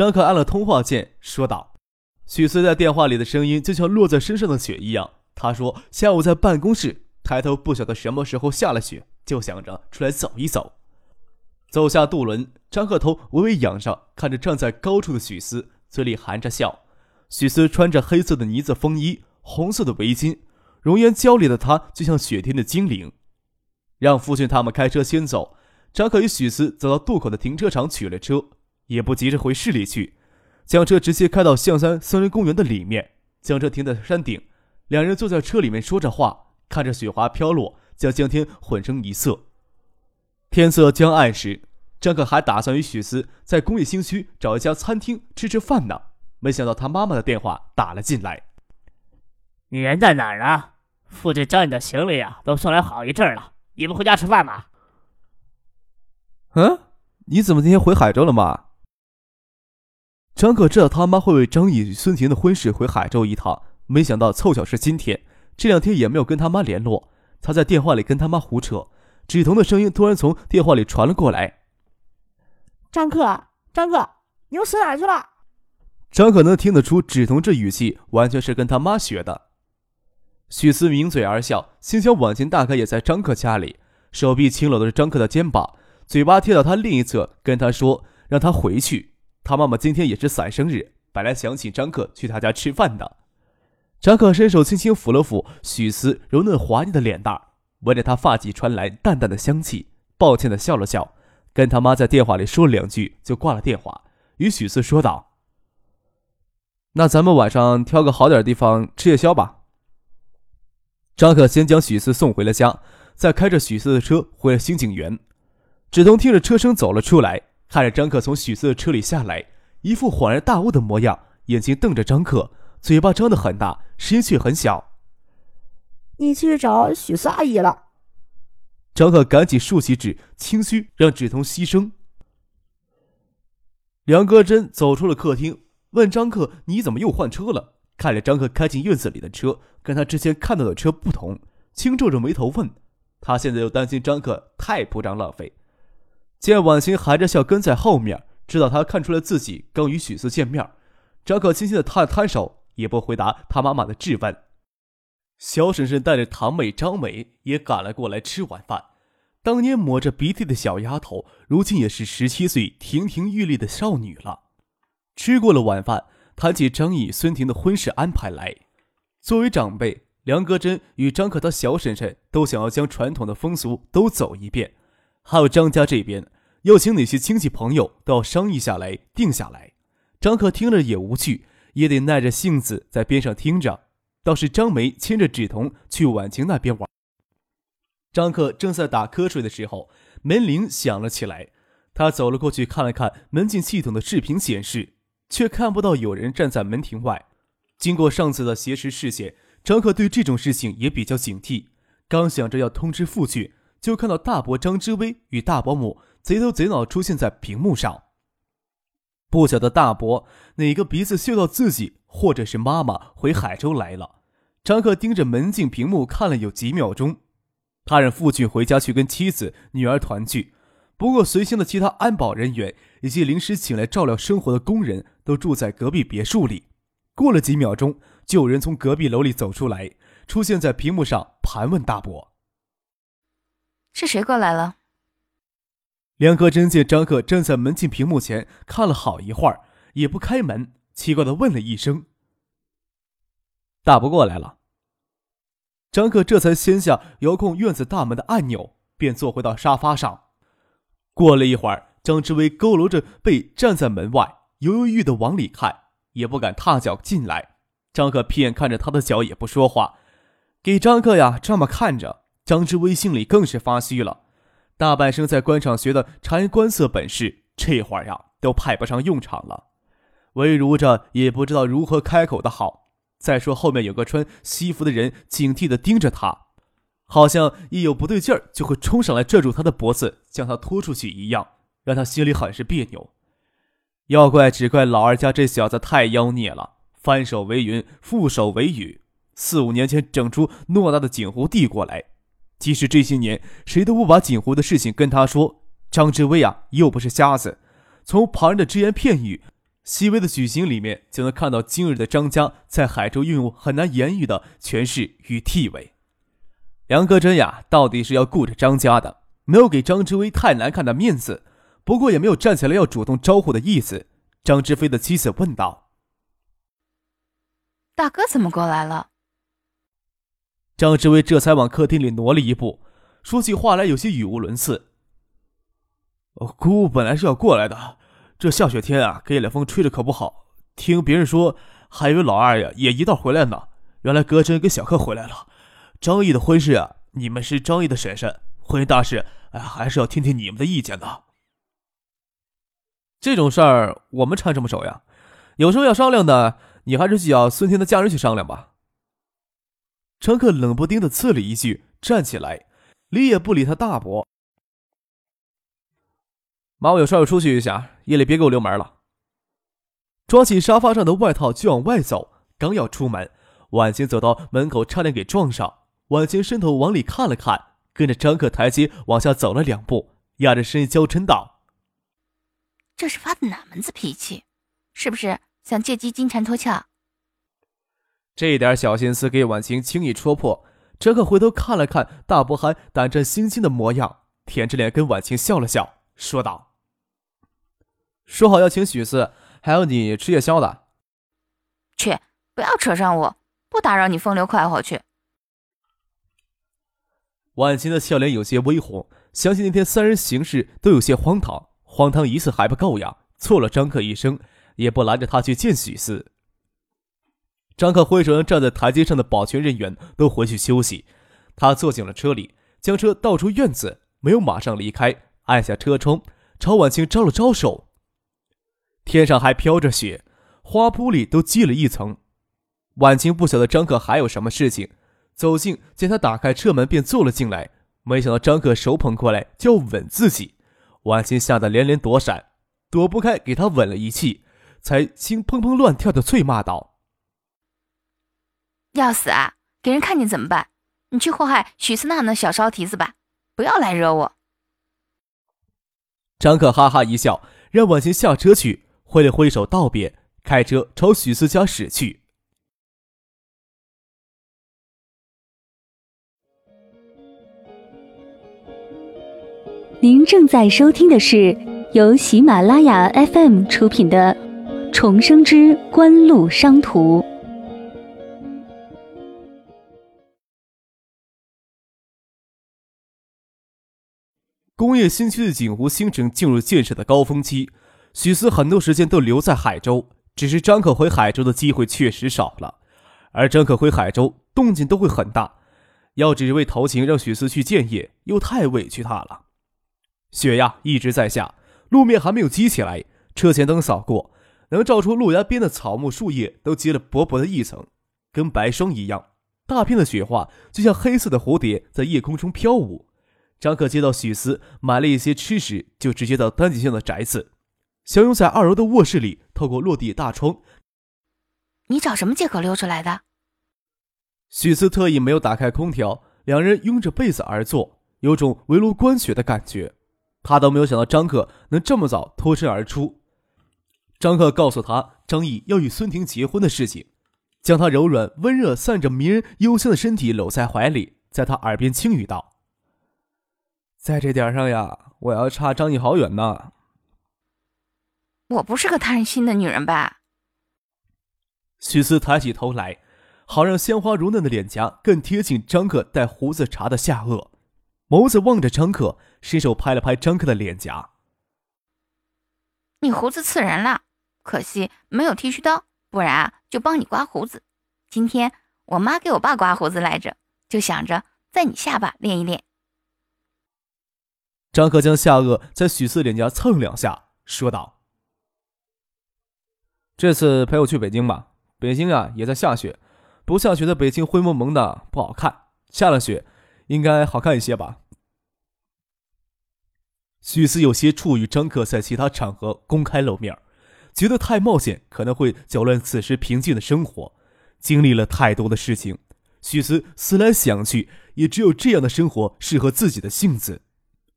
张可按了通话键，说道：“许思在电话里的声音就像落在身上的雪一样。他说下午在办公室抬头，不晓得什么时候下了雪，就想着出来走一走。走下渡轮，张可头微微仰上，看着站在高处的许思，嘴里含着笑。许思穿着黑色的呢子风衣，红色的围巾，容颜娇丽的她就像雪天的精灵。让父亲他们开车先走，张可与许思走到渡口的停车场取了车。”也不急着回市里去，将车直接开到象山森林公园的里面，将车停在山顶。两人坐在车里面说着话，看着雪花飘落，将江天混成一色。天色将暗时，张可还打算与许思在工业新区找一家餐厅吃吃饭呢，没想到他妈妈的电话打了进来：“你人在哪儿呢？父亲将你的行李啊都送来好一阵了，你不回家吃饭吗？”“嗯，你怎么今天回海州了吗？”张可知道他妈会为张毅与孙婷的婚事回海州一趟，没想到凑巧是今天。这两天也没有跟他妈联络，他在电话里跟他妈胡扯。芷彤的声音突然从电话里传了过来：“张克，张克，你又死哪去了？”张可能听得出芷彤这语气完全是跟他妈学的。许思抿嘴而笑，心想婉晴大概也在张克家里，手臂轻搂着张克的肩膀，嘴巴贴到他另一侧，跟他说让他回去。他妈妈今天也是伞生日，本来想请张克去他家吃饭的。张克伸手轻轻抚了抚许思柔嫩滑腻的脸蛋，闻着他发髻传来淡淡的香气，抱歉的笑了笑，跟他妈在电话里说了两句，就挂了电话，与许思说道：“那咱们晚上挑个好点的地方吃夜宵吧。”张克先将许思送回了家，再开着许思的车回了新景园。芷彤听着车声走了出来。看着张克从许四的车里下来，一副恍然大悟的模样，眼睛瞪着张克，嘴巴张得很大，声音却很小：“你去找许四阿姨了。”张克赶紧竖起指，轻虚让指头牺牲。梁戈真走出了客厅，问张克：“你怎么又换车了？”看着张克开进院子里的车，跟他之前看到的车不同，轻皱着眉头问：“他现在又担心张克太铺张浪费。”见婉晴含着笑跟在后面，知道他看出了自己刚与许四见面，张可轻轻的摊了摊手，也不回答他妈妈的质问。小婶婶带着堂妹张美也赶了过来吃晚饭。当年抹着鼻涕的小丫头，如今也是十七岁亭亭玉立的少女了。吃过了晚饭，谈起张毅、孙婷的婚事安排来。作为长辈，梁格真与张可他小婶婶都想要将传统的风俗都走一遍。还有张家这边要请哪些亲戚朋友都要商议下来定下来。张可听着也无趣，也得耐着性子在边上听着。倒是张梅牵着芷彤去婉晴那边玩。张克正在打瞌睡的时候，门铃响了起来。他走了过去，看了看门禁系统的视频显示，却看不到有人站在门庭外。经过上次的挟持事件，张克对这种事情也比较警惕。刚想着要通知父亲。就看到大伯张之威与大伯母贼头贼脑出现在屏幕上。不晓得大伯哪个鼻子嗅到自己或者是妈妈回海州来了。张克盯着门禁屏幕看了有几秒钟，他让父亲回家去跟妻子女儿团聚。不过随行的其他安保人员以及临时请来照料生活的工人都住在隔壁别墅里。过了几秒钟，就有人从隔壁楼里走出来，出现在屏幕上盘问大伯。是谁过来了？梁克真见张克站在门禁屏幕前看了好一会儿，也不开门，奇怪的问了一声：“大伯过来了。”张克这才掀下遥控院子大门的按钮，便坐回到沙发上。过了一会儿，张志威佝偻着背站在门外，犹犹豫豫的往里看，也不敢踏脚进来。张克屁眼看着他的脚，也不说话，给张克呀这么看着。张之威心里更是发虚了，大半生在官场学的察言观色本事，这会儿呀都派不上用场了。魏如着也不知道如何开口的好。再说后面有个穿西服的人警惕的盯着他，好像一有不对劲儿就会冲上来拽住他的脖子，将他拖出去一样，让他心里很是别扭。要怪只怪老二家这小子太妖孽了，翻手为云，覆手为雨。四五年前整出偌大的锦湖递过来，即使这些年谁都不把锦湖的事情跟他说，张志威啊又不是瞎子，从旁人的只言片语。细微的举行里面，就能看到今日的张家在海州运用很难言喻的权势与地位。梁格真呀，到底是要顾着张家的，没有给张之威太难看的面子，不过也没有站起来要主动招呼的意思。张之飞的妻子问道：“大哥怎么过来了？”张志威这才往客厅里挪了一步，说起话来有些语无伦次：“姑本来是要过来的。”这下雪天啊，给冷风吹着可不好。听别人说，还以为老二呀也一道回来呢。原来葛真跟小克回来了。张毅的婚事啊，你们是张毅的婶婶，婚姻大事，哎，还是要听听你们的意见的。这种事儿我们掺什么手呀？有什么要商量的，你还是去找孙天的家人去商量吧。张克冷不丁的刺了一句，站起来，理也不理他大伯。妈，我有事要出去一下，夜里别给我留门了。抓起沙发上的外套就往外走，刚要出门，婉清走到门口，差点给撞上。婉清伸头往里看了看，跟着张克台阶往下走了两步，压着声音娇嗔道：“这是发的哪门子脾气？是不是想借机金蝉脱壳？”这点小心思给婉晴轻易戳破。哲克回头看了看大伯还胆战心惊的模样，舔着脸跟婉晴笑了笑，说道。说好要请许四，还有你吃夜宵的。去，不要扯上我，不打扰你风流快活去。婉晴的笑脸有些微红，想起那天三人行事都有些荒唐，荒唐一次还不够呀，错了张克一生，也不拦着他去见许四。张克挥手让站在台阶上的保全人员都回去休息，他坐进了车里，将车倒出院子，没有马上离开，按下车窗，朝婉清招了招手。天上还飘着雪，花圃里都积了一层。婉清不晓得张克还有什么事情，走近见他打开车门便坐了进来。没想到张克手捧过来就要吻自己，婉清吓得连连躲闪，躲不开，给他吻了一气，才心砰砰乱跳的啐骂道：“要死啊！给人看见怎么办？你去祸害许思娜那小骚蹄子吧，不要来惹我。”张可哈哈一笑，让婉晴下车去。挥了挥手道别，开车朝许思家驶去。您正在收听的是由喜马拉雅 FM 出品的《重生之官路商途》。业新区的景湖新城进入建设的高峰期。许思很多时间都留在海州，只是张可回海州的机会确实少了，而张可回海州动静都会很大。要只是为投情让许思去建业，又太委屈他了。雪呀一直在下，路面还没有积起来，车前灯扫过，能照出路崖边的草木树叶都结了薄薄的一层，跟白霜一样。大片的雪花就像黑色的蝴蝶在夜空中飘舞。张克接到许思买了一些吃食，就直接到丹景巷的宅子。小勇在二楼的卧室里，透过落地大窗。你找什么借口溜出来的？许思特意没有打开空调，两人拥着被子而坐，有种围炉观雪的感觉。他都没有想到张克能这么早脱身而出。张克告诉他张毅要与孙婷结婚的事情，将他柔软温热、散着迷人幽香的身体搂在怀里，在他耳边轻语道：“在这点上呀，我要差张毅好远呢。”我不是个贪心的女人吧？许思抬起头来，好让鲜花如嫩的脸颊更贴近张克带胡子茬的下颚，眸子望着张克，伸手拍了拍张克的脸颊。你胡子刺人了，可惜没有剃须刀，不然就帮你刮胡子。今天我妈给我爸刮胡子来着，就想着在你下巴练一练。张克将下颚在许四脸颊蹭两下，说道。这次陪我去北京吧。北京啊，也在下雪，不下雪的北京灰蒙蒙的不好看，下了雪应该好看一些吧。许思有些怵于张克在其他场合公开露面，觉得太冒险，可能会搅乱此时平静的生活。经历了太多的事情，许思思来想去，也只有这样的生活适合自己的性子，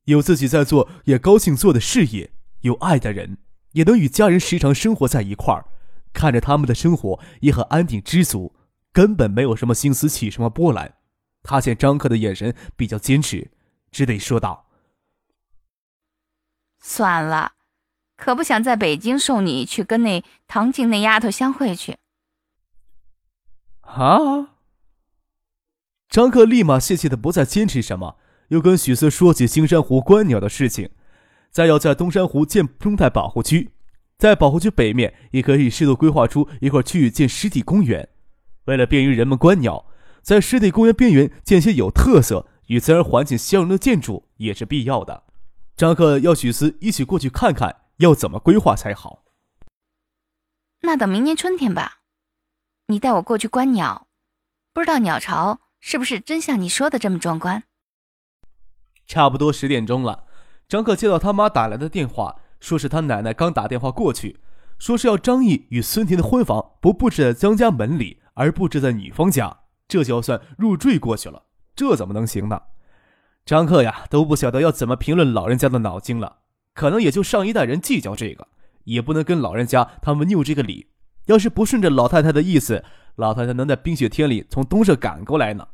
有自己在做也高兴做的事业，有爱的人，也能与家人时常生活在一块儿，看着他们的生活也很安定知足，根本没有什么心思起什么波澜。他见张克的眼神比较坚持，只得说道。算了，可不想在北京送你去跟那唐静那丫头相会去。啊！张克立马泄气的不再坚持什么，又跟许思说起青山湖观鸟的事情，再要在东山湖建生态保护区，在保护区北面也可以适度规划出一块区域建湿地公园。为了便于人们观鸟，在湿地公园边缘建些有特色、与自然环境相融的建筑也是必要的。张克要许思一起过去看看，要怎么规划才好。那等明年春天吧，你带我过去观鸟，不知道鸟巢是不是真像你说的这么壮观。差不多十点钟了，张克接到他妈打来的电话，说是他奶奶刚打电话过去，说是要张毅与孙婷的婚房不布置在张家门里，而布置在女方家，这就算入赘过去了，这怎么能行呢？张克呀，都不晓得要怎么评论老人家的脑筋了。可能也就上一代人计较这个，也不能跟老人家他们拗这个理。要是不顺着老太太的意思，老太太能在冰雪天里从东社赶过来呢？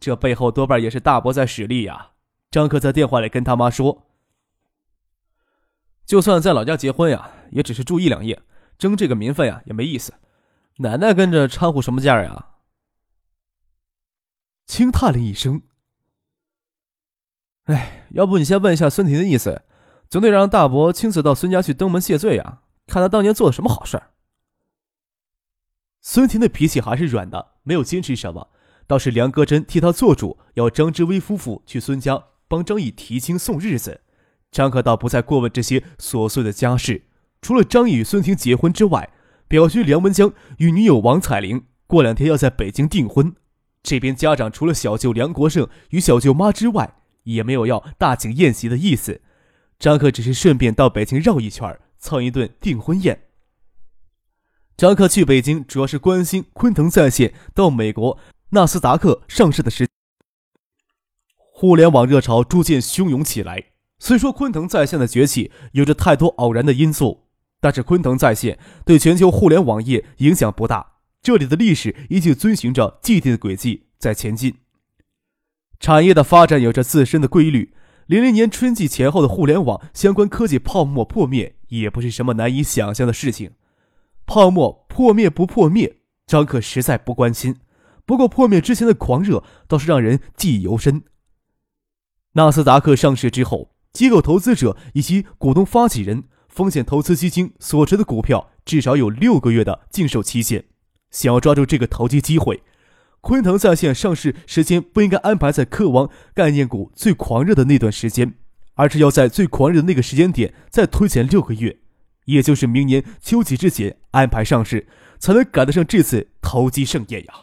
这背后多半也是大伯在使力呀。张克在电话里跟他妈说：“就算在老家结婚呀，也只是住一两夜，争这个名分呀也没意思。奶奶跟着掺和什么劲儿呀？”轻叹了一声。哎，要不你先问一下孙婷的意思，总得让大伯亲自到孙家去登门谢罪啊，看他当年做了什么好事儿。孙婷的脾气还是软的，没有坚持什么，倒是梁戈真替他做主，要张之威夫妇去孙家帮张毅提亲送日子。张可倒不再过问这些琐碎的家事，除了张毅与孙婷结婚之外，表兄梁文江与女友王彩玲过两天要在北京订婚。这边家长除了小舅梁国胜与小舅妈之外，也没有要大请宴席的意思，张克只是顺便到北京绕一圈，蹭一顿订婚宴。张克去北京主要是关心昆腾在线到美国纳斯达克上市的时。互联网热潮逐渐汹涌起来。虽说昆腾在线的崛起有着太多偶然的因素，但是昆腾在线对全球互联网业影响不大。这里的历史依旧遵循着既定的轨迹在前进。产业的发展有着自身的规律。零零年春季前后的互联网相关科技泡沫破灭，也不是什么难以想象的事情。泡沫破灭不破灭，张克实在不关心。不过破灭之前的狂热倒是让人记忆犹深。纳斯达克上市之后，机构投资者以及股东发起人、风险投资基金所持的股票至少有六个月的禁售期限。想要抓住这个投机机会。昆腾在线上市时间不应该安排在科王概念股最狂热的那段时间，而是要在最狂热的那个时间点再推前六个月，也就是明年秋季之前安排上市，才能赶得上这次投机盛宴呀。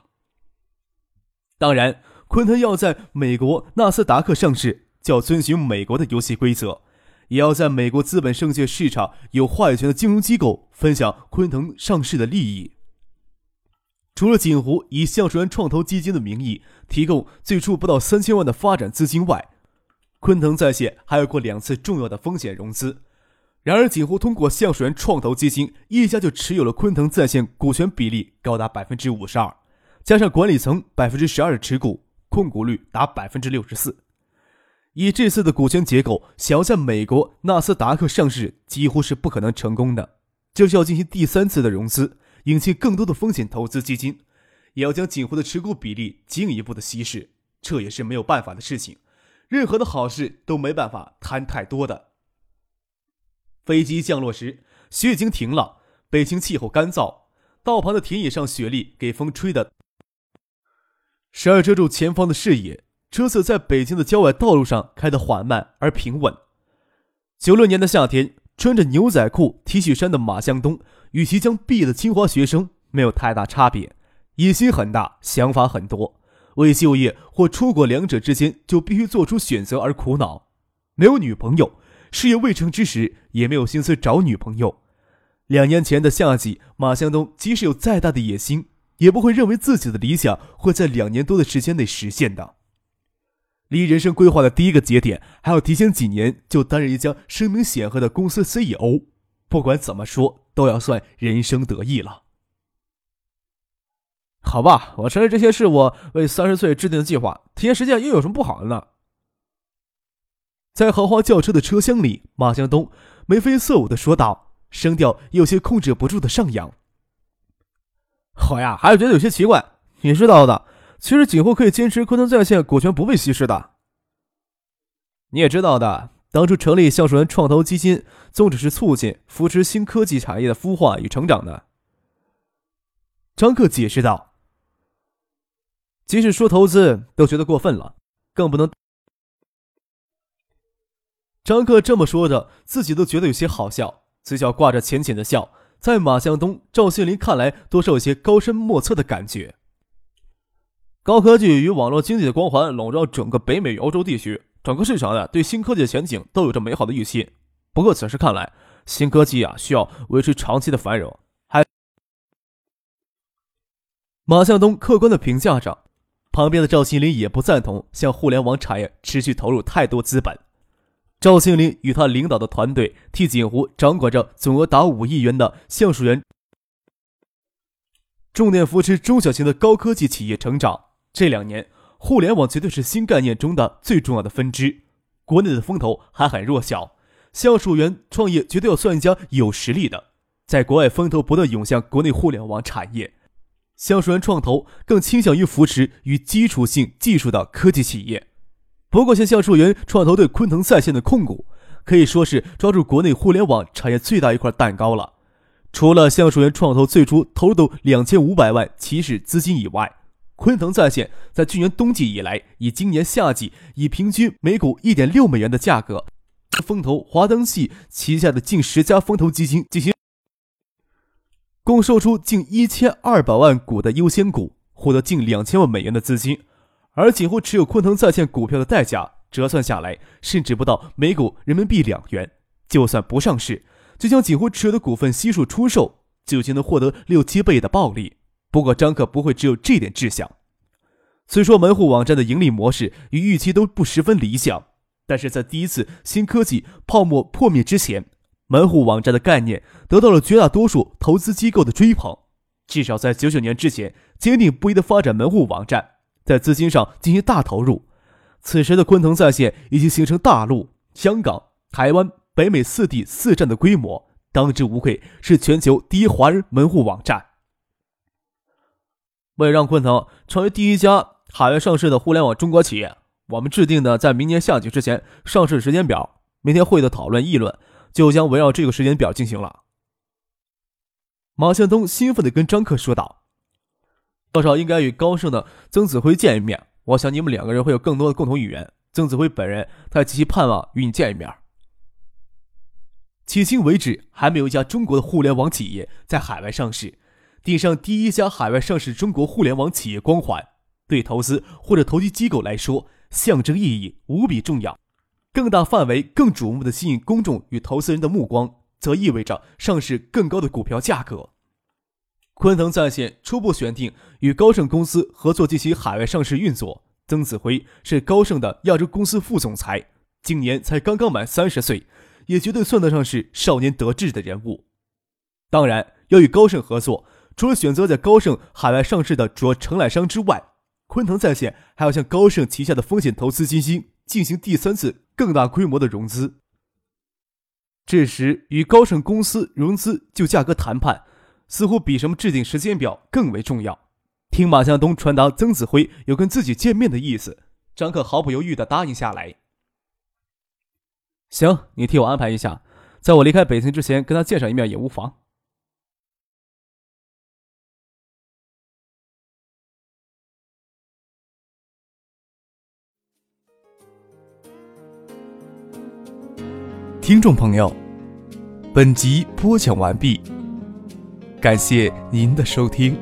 当然，昆腾要在美国纳斯达克上市，要遵循美国的游戏规则，也要在美国资本证券市场有话语权的金融机构分享昆腾上市的利益。除了锦湖以橡树园创投基金的名义提供最初不到三千万的发展资金外，昆腾在线还有过两次重要的风险融资。然而，锦湖通过橡树园创投基金一家就持有了昆腾在线股权比例高达百分之五十二，加上管理层百分之十二的持股，控股率达百分之六十四。以这次的股权结构，想要在美国纳斯达克上市几乎是不可能成功的，就是要进行第三次的融资。引进更多的风险投资基金，也要将锦湖的持股比例进一步的稀释，这也是没有办法的事情。任何的好事都没办法贪太多的。飞机降落时，雪已经停了。北京气候干燥，道旁的田野上雪粒给风吹的，时而遮住前方的视野。车子在北京的郊外道路上开得缓慢而平稳。九六年的夏天，穿着牛仔裤、T 恤衫的马向东，与即将毕业的清华学生没有太大差别，野心很大，想法很多，为就业或出国两者之间就必须做出选择而苦恼。没有女朋友，事业未成之时也没有心思找女朋友。两年前的夏季，马向东即使有再大的野心，也不会认为自己的理想会在两年多的时间内实现的。离人生规划的第一个节点还要提前几年，就担任一家声名显赫的公司 CEO，不管怎么说，都要算人生得意了。好吧，我承认这些是我为三十岁制定的计划，提前实现又有什么不好的呢？在豪华轿车的车厢里，马向东眉飞色舞的说道，声调有些控制不住的上扬。我呀，还是觉得有些奇怪。你知道的，其实锦湖可以坚持昆腾在线股权不被稀释的。你也知道的，当初成立橡树园创投基金，宗旨是促进、扶持新科技产业的孵化与成长的。张克解释道：“即使说投资，都觉得过分了，更不能。”张克这么说着，自己都觉得有些好笑，嘴角挂着浅浅的笑。在马向东、赵信林看来，多少有些高深莫测的感觉。高科技与网络经济的光环笼罩整个北美与欧洲地区，整个市场呢对新科技的前景都有着美好的预期。不过此时看来，新科技啊需要维持长期的繁荣。还，马向东客观的评价着，旁边的赵新林也不赞同向互联网产业持续投入太多资本。赵新林与他领导的团队替锦湖掌管着总额达五亿元的橡树园，重点扶持中小型的高科技企业成长。这两年，互联网绝对是新概念中的最重要的分支，国内的风头还很弱小。橡树园创业绝对要算一家有实力的。在国外风头不断涌向国内互联网产业，橡树园创投更倾向于扶持与基础性技术的科技企业。不过，像橡树园创投对昆腾在线的控股，可以说是抓住国内互联网产业最大一块蛋糕了。除了橡树园创投最初投入的两千五百万起始资金以外，昆腾在线在去年冬季以来，以今年夏季以平均每股一点六美元的价格，风投华灯系旗下的近十家风投基金进行，共售出近一千二百万股的优先股，获得近两千万美元的资金。而几乎持有昆腾在线股票的代价折算下来，甚至不到每股人民币两元。就算不上市，就将几乎持有的股份悉数出售，就已经能获得六七倍的暴利。不过张克不会只有这点志向。虽说门户网站的盈利模式与预期都不十分理想，但是在第一次新科技泡沫破灭之前，门户网站的概念得到了绝大多数投资机构的追捧。至少在九九年之前，坚定不移的发展门户网站。在资金上进行大投入，此时的昆腾在线已经形成大陆、香港、台湾、北美四地四站的规模，当之无愧是全球第一华人门户网站。为让昆腾成为第一家海外上市的互联网中国企业，我们制定的在明年夏季之前上市时间表。明天会的讨论议论就将围绕这个时间表进行了。马向东兴奋地跟张克说道。多少应该与高盛的曾子辉见一面，我想你们两个人会有更多的共同语言。曾子辉本人他极其盼望与你见一面。迄今为止，还没有一家中国的互联网企业在海外上市，顶上第一家海外上市中国互联网企业光环，对投资或者投机机构来说，象征意义无比重要。更大范围、更瞩目的吸引公众与投资人的目光，则意味着上市更高的股票价格。昆腾在线初步选定与高盛公司合作进行海外上市运作。曾子辉是高盛的亚洲公司副总裁，今年才刚刚满三十岁，也绝对算得上是少年得志的人物。当然，要与高盛合作，除了选择在高盛海外上市的主要承揽商之外，昆腾在线还要向高盛旗下的风险投资基金进行第三次更大规模的融资。这时，与高盛公司融资就价格谈判。似乎比什么制定时间表更为重要。听马向东传达曾子辉有跟自己见面的意思，张克毫不犹豫地答应下来。行，你替我安排一下，在我离开北京之前跟他见上一面也无妨。听众朋友。本集播讲完毕，感谢您的收听。